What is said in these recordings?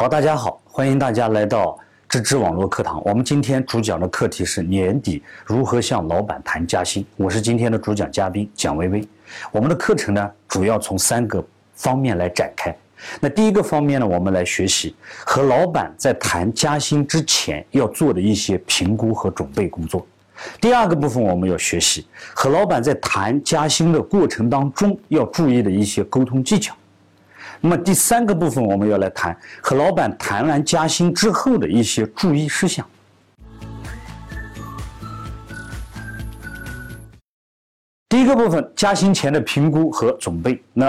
好，大家好，欢迎大家来到芝芝网络课堂。我们今天主讲的课题是年底如何向老板谈加薪。我是今天的主讲嘉宾蒋薇薇。我们的课程呢，主要从三个方面来展开。那第一个方面呢，我们来学习和老板在谈加薪之前要做的一些评估和准备工作。第二个部分，我们要学习和老板在谈加薪的过程当中要注意的一些沟通技巧。那么第三个部分，我们要来谈和老板谈完加薪之后的一些注意事项。第一个部分，加薪前的评估和准备。那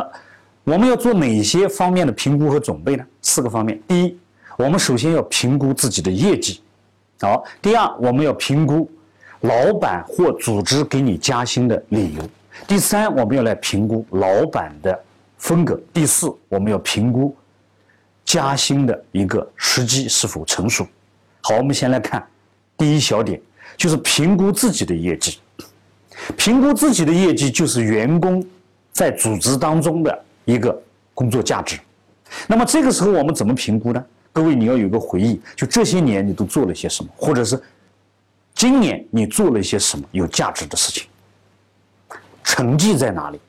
我们要做哪些方面的评估和准备呢？四个方面。第一，我们首先要评估自己的业绩。好。第二，我们要评估老板或组织给你加薪的理由。第三，我们要来评估老板的。风格。第四，我们要评估加薪的一个时机是否成熟。好，我们先来看第一小点，就是评估自己的业绩。评估自己的业绩，就是员工在组织当中的一个工作价值。那么这个时候我们怎么评估呢？各位，你要有个回忆，就这些年你都做了些什么，或者是今年你做了一些什么有价值的事情，成绩在哪里？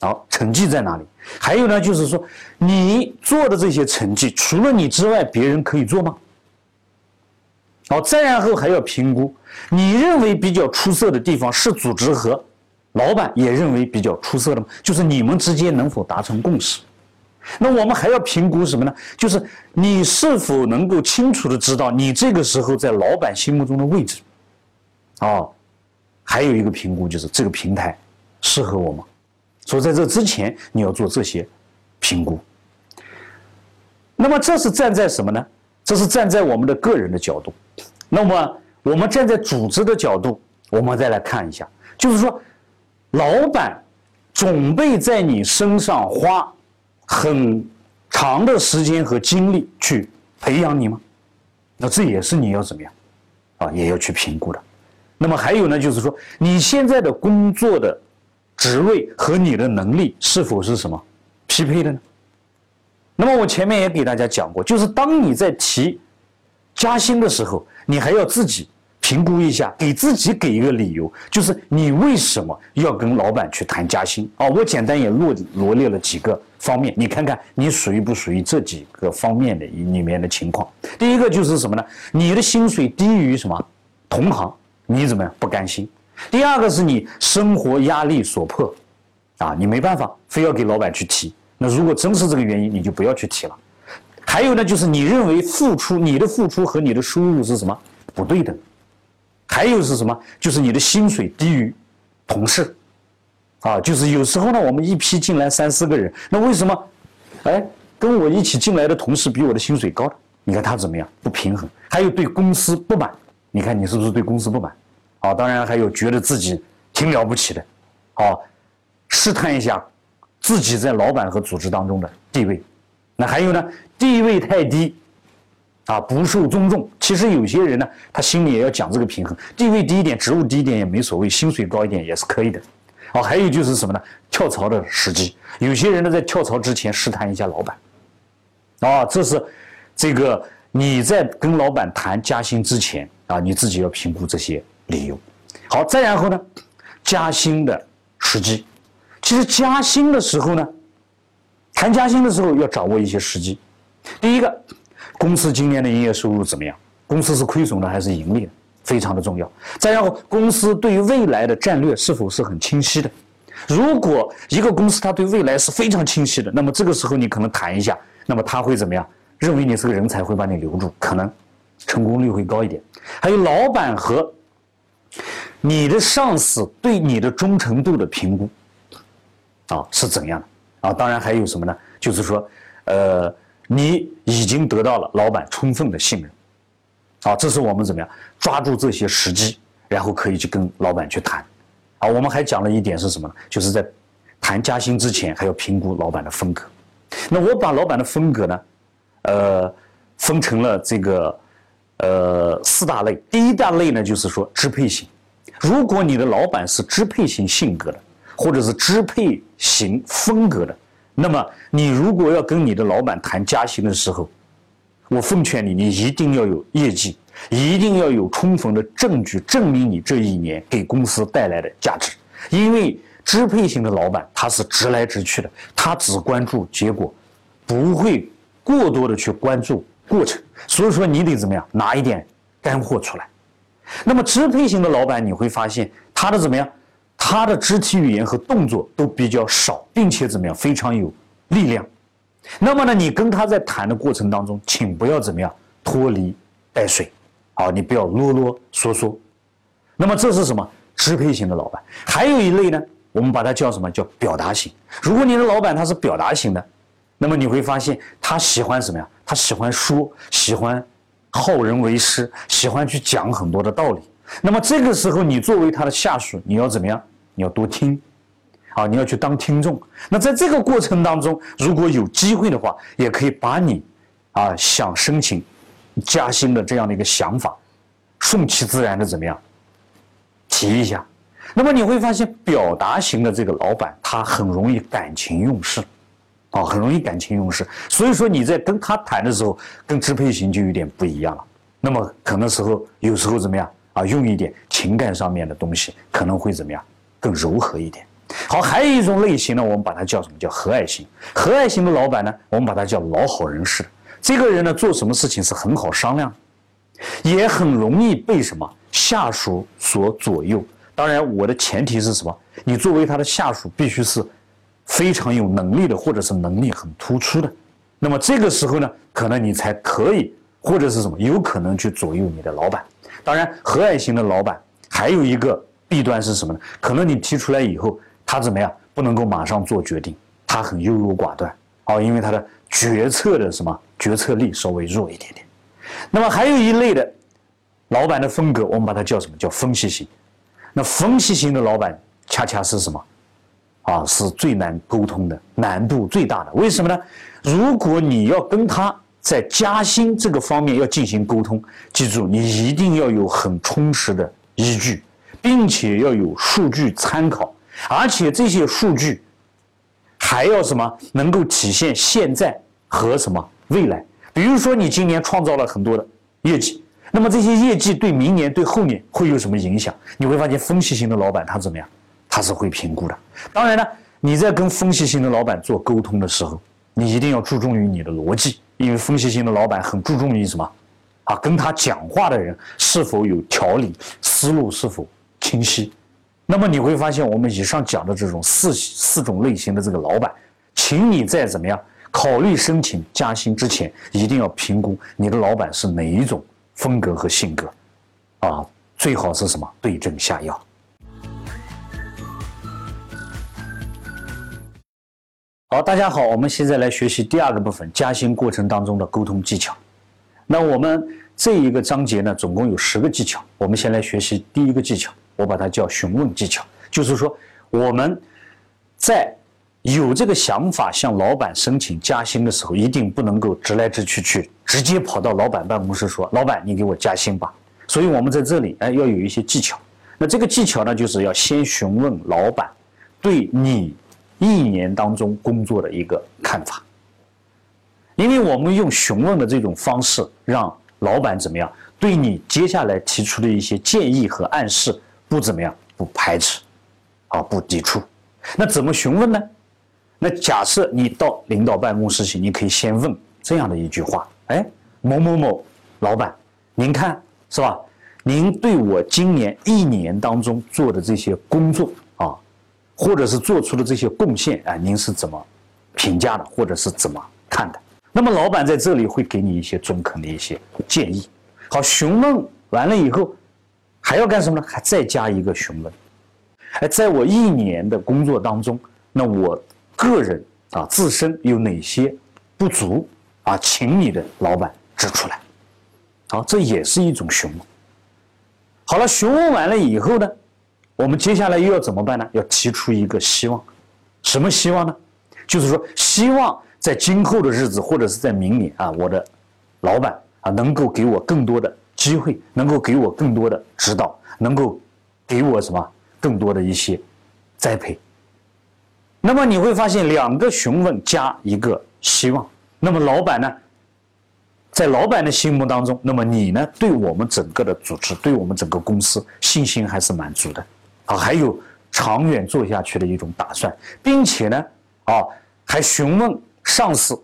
好，成绩在哪里？还有呢，就是说，你做的这些成绩，除了你之外，别人可以做吗？好，再然后还要评估，你认为比较出色的地方，是组织和老板也认为比较出色的吗？就是你们之间能否达成共识？那我们还要评估什么呢？就是你是否能够清楚的知道你这个时候在老板心目中的位置？哦，还有一个评估就是这个平台适合我吗？所以在这之前，你要做这些评估。那么这是站在什么呢？这是站在我们的个人的角度。那么我们站在组织的角度，我们再来看一下，就是说，老板准备在你身上花很长的时间和精力去培养你吗？那这也是你要怎么样啊，也要去评估的。那么还有呢，就是说你现在的工作的。职位和你的能力是否是什么匹配的呢？那么我前面也给大家讲过，就是当你在提加薪的时候，你还要自己评估一下，给自己给一个理由，就是你为什么要跟老板去谈加薪啊？我简单也罗罗列了几个方面，你看看你属于不属于这几个方面的里面的情况。第一个就是什么呢？你的薪水低于什么同行，你怎么样不甘心？第二个是你生活压力所迫，啊，你没办法，非要给老板去提。那如果真是这个原因，你就不要去提了。还有呢，就是你认为付出你的付出和你的收入是什么不对等？还有是什么？就是你的薪水低于同事，啊，就是有时候呢，我们一批进来三四个人，那为什么，哎，跟我一起进来的同事比我的薪水高？你看他怎么样？不平衡。还有对公司不满，你看你是不是对公司不满？啊，当然还有觉得自己挺了不起的，好，试探一下自己在老板和组织当中的地位。那还有呢，地位太低，啊，不受尊重。其实有些人呢，他心里也要讲这个平衡，地位低一点，职务低一点也没所谓，薪水高一点也是可以的。哦，还有就是什么呢？跳槽的时机，有些人呢在跳槽之前试探一下老板。啊，这是这个你在跟老板谈加薪之前啊，你自己要评估这些。理由，好，再然后呢，加薪的时机，其实加薪的时候呢，谈加薪的时候要掌握一些时机。第一个，公司今年的营业收入怎么样？公司是亏损的还是盈利的？非常的重要。再然后，公司对于未来的战略是否是很清晰的？如果一个公司它对未来是非常清晰的，那么这个时候你可能谈一下，那么他会怎么样？认为你是个人才，会把你留住，可能成功率会高一点。还有老板和你的上司对你的忠诚度的评估，啊是怎样的？啊，当然还有什么呢？就是说，呃，你已经得到了老板充分的信任，啊，这是我们怎么样抓住这些时机，然后可以去跟老板去谈。啊，我们还讲了一点是什么呢？就是在谈加薪之前，还要评估老板的风格。那我把老板的风格呢，呃，分成了这个呃四大类。第一大类呢，就是说支配型。如果你的老板是支配型性格的，或者是支配型风格的，那么你如果要跟你的老板谈加薪的时候，我奉劝你，你一定要有业绩，一定要有充分的证据证明你这一年给公司带来的价值。因为支配型的老板他是直来直去的，他只关注结果，不会过多的去关注过程。所以说，你得怎么样拿一点干货出来。那么支配型的老板，你会发现他的怎么样？他的肢体语言和动作都比较少，并且怎么样？非常有力量。那么呢，你跟他在谈的过程当中，请不要怎么样拖泥带水，啊，你不要啰啰嗦嗦。那么这是什么？支配型的老板。还有一类呢，我们把它叫什么？叫表达型。如果你的老板他是表达型的，那么你会发现他喜欢什么呀？他喜欢说，喜欢好人为师，喜欢去讲很多的道理。那么这个时候，你作为他的下属，你要怎么样？你要多听。啊，你要去当听众。那在这个过程当中，如果有机会的话，也可以把你啊想申请加薪的这样的一个想法，顺其自然的怎么样提一下。那么你会发现，表达型的这个老板，他很容易感情用事，啊，很容易感情用事。所以说你在跟他谈的时候，跟支配型就有点不一样了。那么可能时候有时候怎么样啊，用一点情感上面的东西，可能会怎么样更柔和一点。好，还有一种类型呢，我们把它叫什么？叫和蔼型。和蔼型的老板呢，我们把它叫老好人式。这个人呢，做什么事情是很好商量，也很容易被什么下属所左右。当然，我的前提是什么？你作为他的下属，必须是非常有能力的，或者是能力很突出的。那么这个时候呢，可能你才可以，或者是什么，有可能去左右你的老板。当然，和蔼型的老板还有一个弊端是什么呢？可能你提出来以后。他怎么样？不能够马上做决定，他很优柔寡断，哦，因为他的决策的什么决策力稍微弱一点点。那么还有一类的老板的风格，我们把它叫什么叫分析型？那分析型的老板恰恰是什么？啊，是最难沟通的，难度最大的。为什么呢？如果你要跟他在加薪这个方面要进行沟通，记住，你一定要有很充实的依据，并且要有数据参考。而且这些数据还要什么？能够体现现在和什么未来？比如说，你今年创造了很多的业绩，那么这些业绩对明年、对后年会有什么影响？你会发现，分析型的老板他怎么样？他是会评估的。当然呢，你在跟分析型的老板做沟通的时候，你一定要注重于你的逻辑，因为分析型的老板很注重于什么？啊，跟他讲话的人是否有条理，思路是否清晰。那么你会发现，我们以上讲的这种四四种类型的这个老板，请你在怎么样考虑申请加薪之前，一定要评估你的老板是哪一种风格和性格，啊，最好是什么对症下药。好，大家好，我们现在来学习第二个部分，加薪过程当中的沟通技巧。那我们这一个章节呢，总共有十个技巧，我们先来学习第一个技巧。我把它叫询问技巧，就是说我们在有这个想法向老板申请加薪的时候，一定不能够直来直去去直接跑到老板办公室说：“老板，你给我加薪吧。”所以，我们在这里哎要有一些技巧。那这个技巧呢，就是要先询问老板对你一年当中工作的一个看法，因为我们用询问的这种方式，让老板怎么样对你接下来提出的一些建议和暗示。不怎么样，不排斥，啊，不抵触。那怎么询问呢？那假设你到领导办公室去，你可以先问这样的一句话：哎，某某某老板，您看是吧？您对我今年一年当中做的这些工作，或者是做出的这些贡献啊，您是怎么评价的，或者是怎么看的？那么老板在这里会给你一些中肯的一些建议。好，询问完了以后。还要干什么呢？还再加一个询问，哎，在我一年的工作当中，那我个人啊自身有哪些不足啊，请你的老板指出来。好，这也是一种询问。好了，询问完了以后呢，我们接下来又要怎么办呢？要提出一个希望，什么希望呢？就是说，希望在今后的日子或者是在明年啊，我的老板啊能够给我更多的。机会能够给我更多的指导，能够给我什么更多的一些栽培。那么你会发现，两个询问加一个希望，那么老板呢，在老板的心目当中，那么你呢，对我们整个的组织，对我们整个公司信心还是蛮足的啊，还有长远做下去的一种打算，并且呢，啊，还询问上司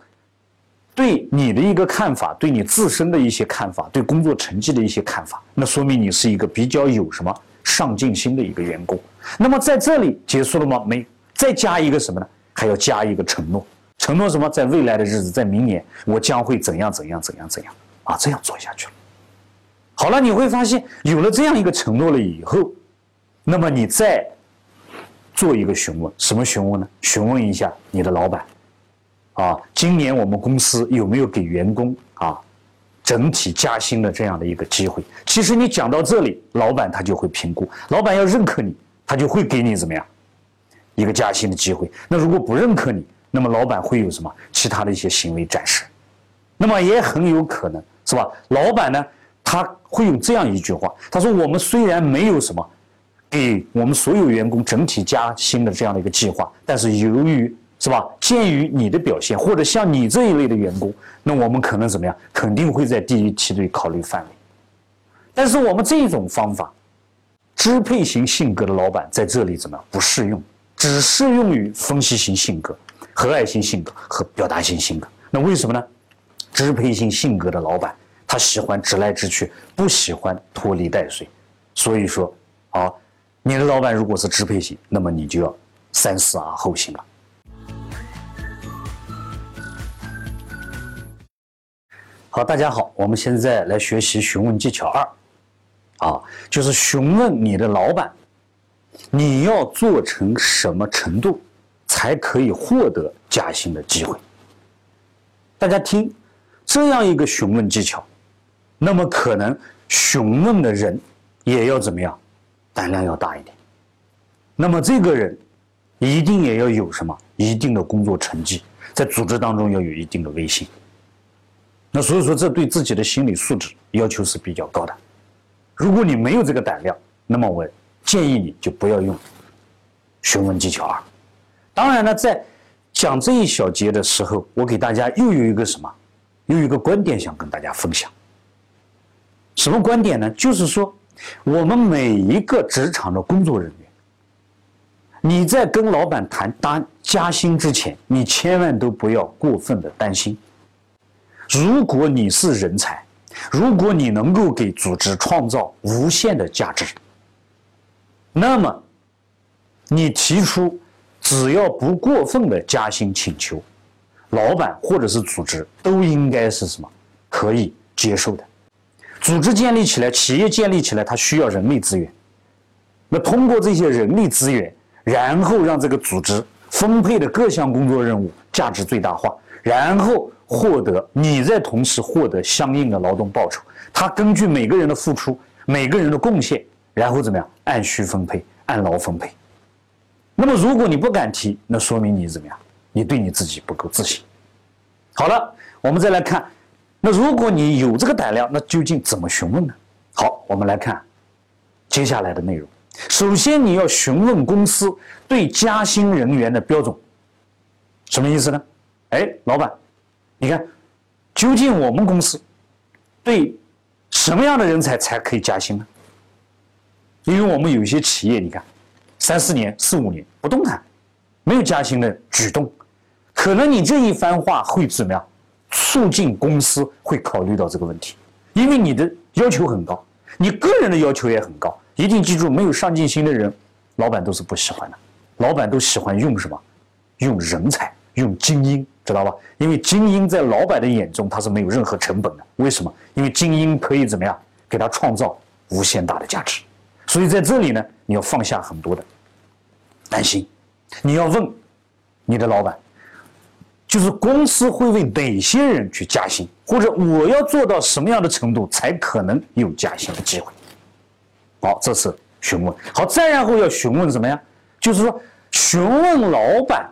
对你的一个看法，对你自身的一些看法，对工作成绩的一些看法，那说明你是一个比较有什么上进心的一个员工。那么在这里结束了吗？没，再加一个什么呢？还要加一个承诺。承诺什么？在未来的日子，在明年，我将会怎样怎样怎样怎样啊？这样做下去了。好了，你会发现有了这样一个承诺了以后，那么你再做一个询问，什么询问呢？询问一下你的老板啊，今年我们公司有没有给员工啊整体加薪的这样的一个机会？其实你讲到这里，老板他就会评估，老板要认可你，他就会给你怎么样一个加薪的机会。那如果不认可你，那么老板会有什么其他的一些行为展示？那么也很有可能是吧？老板呢，他会用这样一句话，他说：“我们虽然没有什么给我们所有员工整体加薪的这样的一个计划，但是由于是吧，鉴于你的表现，或者像你这一类的员工，那我们可能怎么样？肯定会在第一梯队考虑范围。但是我们这种方法，支配型性格的老板在这里怎么样？不适用，只适用于分析型性格。”和蔼型性格和表达型性格，那为什么呢？支配型性格的老板，他喜欢直来直去，不喜欢拖泥带水。所以说，啊，你的老板如果是支配型，那么你就要三思而后行了。好，大家好，我们现在来学习询问技巧二，啊，就是询问你的老板，你要做成什么程度？才可以获得加薪的机会。大家听，这样一个询问技巧，那么可能询问的人也要怎么样，胆量要大一点。那么这个人一定也要有什么一定的工作成绩，在组织当中要有一定的威信。那所以说，这对自己的心理素质要求是比较高的。如果你没有这个胆量，那么我建议你就不要用询问技巧二。当然呢，在讲这一小节的时候，我给大家又有一个什么，又有一个观点想跟大家分享。什么观点呢？就是说，我们每一个职场的工作人员，你在跟老板谈加加薪之前，你千万都不要过分的担心。如果你是人才，如果你能够给组织创造无限的价值，那么你提出。只要不过分的加薪请求，老板或者是组织都应该是什么可以接受的。组织建立起来，企业建立起来，它需要人力资源。那通过这些人力资源，然后让这个组织分配的各项工作任务价值最大化，然后获得你在同时获得相应的劳动报酬。他根据每个人的付出，每个人的贡献，然后怎么样按需分配，按劳分配。那么，如果你不敢提，那说明你怎么样？你对你自己不够自信。好了，我们再来看，那如果你有这个胆量，那究竟怎么询问呢？好，我们来看接下来的内容。首先，你要询问公司对加薪人员的标准，什么意思呢？哎，老板，你看，究竟我们公司对什么样的人才才可以加薪呢？因为我们有一些企业，你看。三四年、四五年不动弹，没有加薪的举动，可能你这一番话会怎么样？促进公司会考虑到这个问题，因为你的要求很高，你个人的要求也很高。一定记住，没有上进心的人，老板都是不喜欢的。老板都喜欢用什么？用人才，用精英，知道吧？因为精英在老板的眼中，他是没有任何成本的。为什么？因为精英可以怎么样？给他创造无限大的价值。所以在这里呢，你要放下很多的。担心，你要问你的老板，就是公司会为哪些人去加薪，或者我要做到什么样的程度才可能有加薪的机会？好，这是询问。好，再然后要询问什么呀？就是说，询问老板，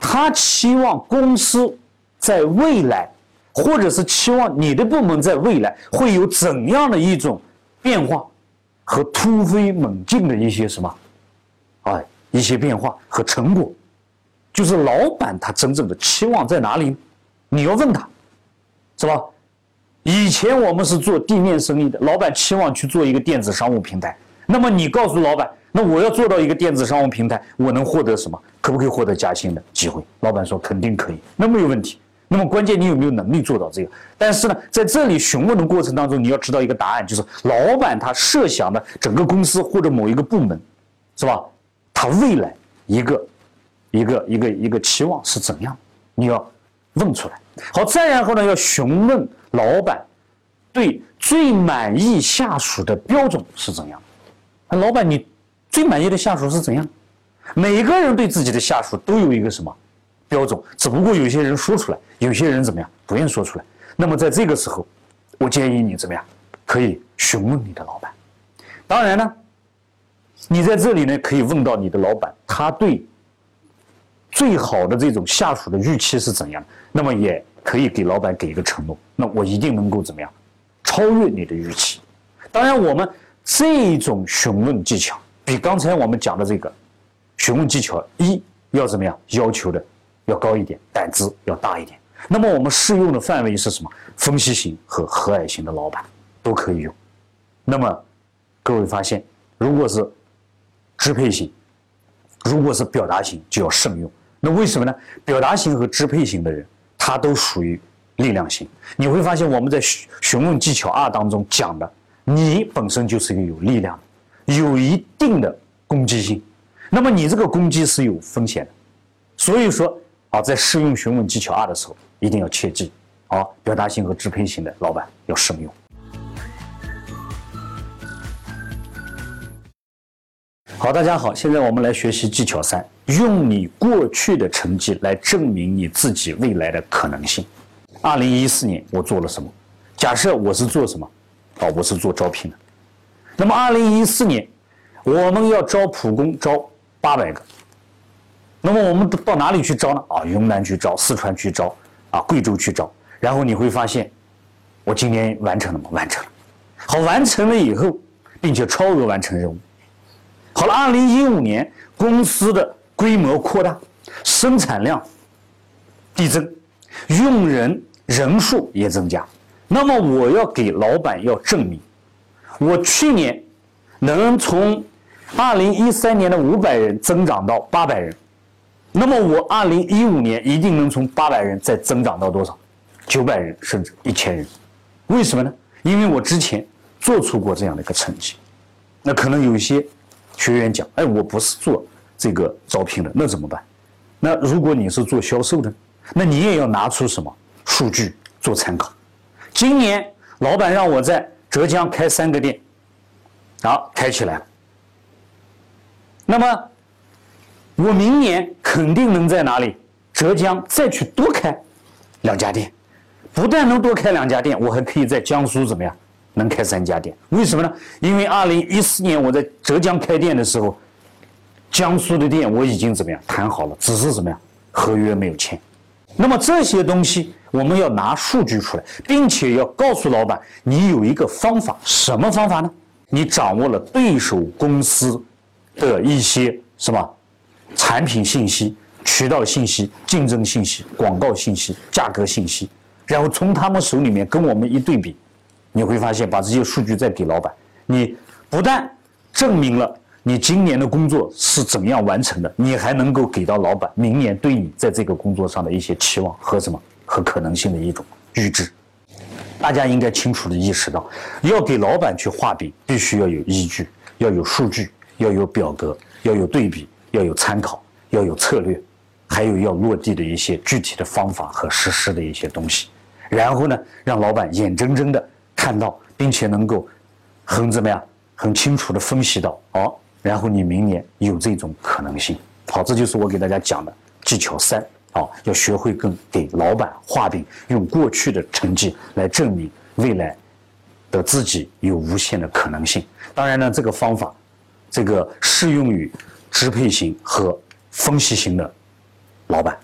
他期望公司在未来，或者是期望你的部门在未来会有怎样的一种变化和突飞猛进的一些什么？啊，一些变化和成果，就是老板他真正的期望在哪里？你要问他，是吧？以前我们是做地面生意的，老板期望去做一个电子商务平台。那么你告诉老板，那我要做到一个电子商务平台，我能获得什么？可不可以获得加薪的机会？老板说肯定可以，那没有问题。那么关键你有没有能力做到这个？但是呢，在这里询问的过程当中，你要知道一个答案，就是老板他设想的整个公司或者某一个部门，是吧？他未来一个一个一个一个期望是怎样？你要问出来。好，再然后呢，要询问老板对最满意下属的标准是怎样？老板，你最满意的下属是怎样？每个人对自己的下属都有一个什么标准？只不过有些人说出来，有些人怎么样不愿意说出来。那么在这个时候，我建议你怎么样？可以询问你的老板。当然呢，你在这里呢可以问到你的老板，他对最好的这种下属的预期是怎样？那么也可以给老板给一个承诺，那我一定能够怎么样超越你的预期。当然我们。这种询问技巧比刚才我们讲的这个询问技巧一要怎么样要求的要高一点，胆子要大一点。那么我们适用的范围是什么？分析型和和蔼型的老板都可以用。那么各位发现，如果是支配型，如果是表达型，就要慎用。那为什么呢？表达型和支配型的人，他都属于力量型。你会发现我们在询问技巧二当中讲的。你本身就是一个有力量的，有一定的攻击性，那么你这个攻击是有风险的，所以说啊，在适用询问技巧二的时候，一定要切记，啊，表达型和支配型的老板要慎用。好，大家好，现在我们来学习技巧三，用你过去的成绩来证明你自己未来的可能性。二零一四年我做了什么？假设我是做什么？啊，我是做招聘的。那么，二零一四年我们要招普工，招八百个。那么，我们到哪里去招呢？啊，云南去招，四川去招，啊，贵州去招。然后你会发现，我今年完成了吗？完成了。好，完成了以后，并且超额完成任务。好了，二零一五年公司的规模扩大，生产量递增，用人人数也增加。那么我要给老板要证明，我去年能从二零一三年的五百人增长到八百人，那么我二零一五年一定能从八百人再增长到多少？九百人甚至一千人。为什么呢？因为我之前做出过这样的一个成绩。那可能有些学员讲：“哎，我不是做这个招聘的，那怎么办？”那如果你是做销售的，那你也要拿出什么数据做参考。今年老板让我在浙江开三个店，好，开起来了。那么我明年肯定能在哪里？浙江再去多开两家店，不但能多开两家店，我还可以在江苏怎么样？能开三家店？为什么呢？因为二零一四年我在浙江开店的时候，江苏的店我已经怎么样谈好了，只是怎么样合约没有签。那么这些东西。我们要拿数据出来，并且要告诉老板，你有一个方法，什么方法呢？你掌握了对手公司的一些什么产品信息、渠道信息、竞争信息、广告信息、价格信息，然后从他们手里面跟我们一对比，你会发现，把这些数据再给老板，你不但证明了你今年的工作是怎样完成的，你还能够给到老板明年对你在这个工作上的一些期望和什么。和可能性的一种预知，大家应该清楚的意识到，要给老板去画饼，必须要有依据，要有数据，要有表格，要有对比，要有参考，要有策略，还有要落地的一些具体的方法和实施的一些东西。然后呢，让老板眼睁睁的看到，并且能够很怎么样，很清楚的分析到，哦，然后你明年有这种可能性。好，这就是我给大家讲的技巧三。啊，要学会跟给老板画饼，用过去的成绩来证明未来的自己有无限的可能性。当然呢，这个方法，这个适用于支配型和分析型的老板。